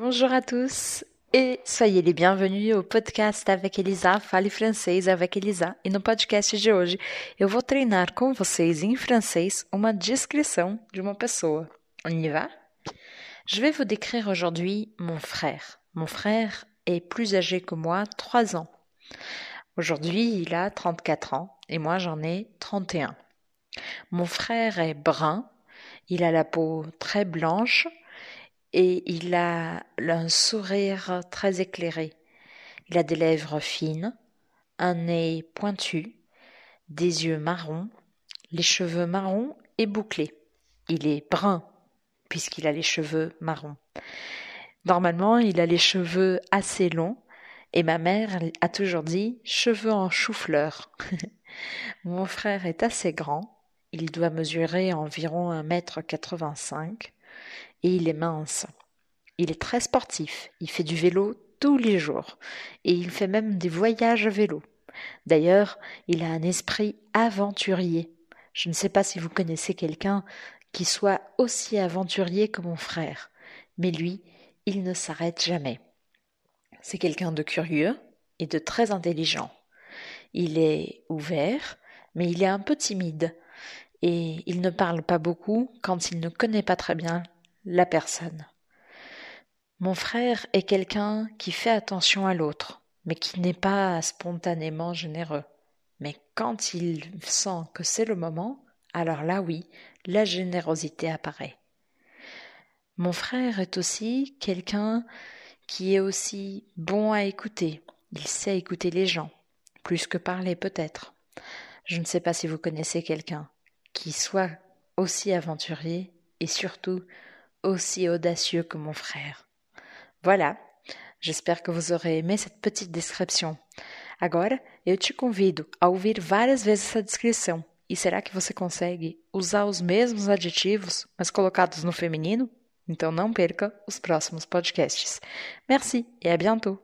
Bonjour à tous et soyez les bienvenus au podcast avec Elisa, Fale Francês avec Elisa. E no podcast de hoje eu vou treinar com vocês em francês uma descrição de uma pessoa. On y va? Je vais vous décrire aujourd'hui mon frère. Mon frère est plus âgé que moi, 3 ans. Aujourd'hui, il a 34 ans et moi j'en ai 31. Mon frère est brun, il a la peau très blanche, et il a un sourire très éclairé. Il a des lèvres fines, un nez pointu, des yeux marrons, les cheveux marrons et bouclés. Il est brun puisqu'il a les cheveux marrons. Normalement, il a les cheveux assez longs et ma mère a toujours dit cheveux en chou-fleur. Mon frère est assez grand, il doit mesurer environ un mètre quatre-vingt-cinq et il est mince. Il est très sportif, il fait du vélo tous les jours et il fait même des voyages à vélo. D'ailleurs, il a un esprit aventurier. Je ne sais pas si vous connaissez quelqu'un qui soit aussi aventurier que mon frère, mais lui, il ne s'arrête jamais. C'est quelqu'un de curieux et de très intelligent. Il est ouvert, mais il est un peu timide, et il ne parle pas beaucoup quand il ne connaît pas très bien la personne. Mon frère est quelqu'un qui fait attention à l'autre, mais qui n'est pas spontanément généreux. Mais quand il sent que c'est le moment, alors là oui, la générosité apparaît. Mon frère est aussi quelqu'un qui est aussi bon à écouter. Il sait écouter les gens, plus que parler peut-être. Je ne sais pas si vous connaissez quelqu'un qui soit aussi aventurier et surtout aussi audacieux que mon frère. Voilà, j'espère que vous aurez aimé cette petite descrição. Agora, eu te convido a ouvir várias vezes essa descrição. E será que você consegue usar os mesmos adjetivos, mas colocados no feminino? Então não perca os próximos podcasts. Merci et à bientôt!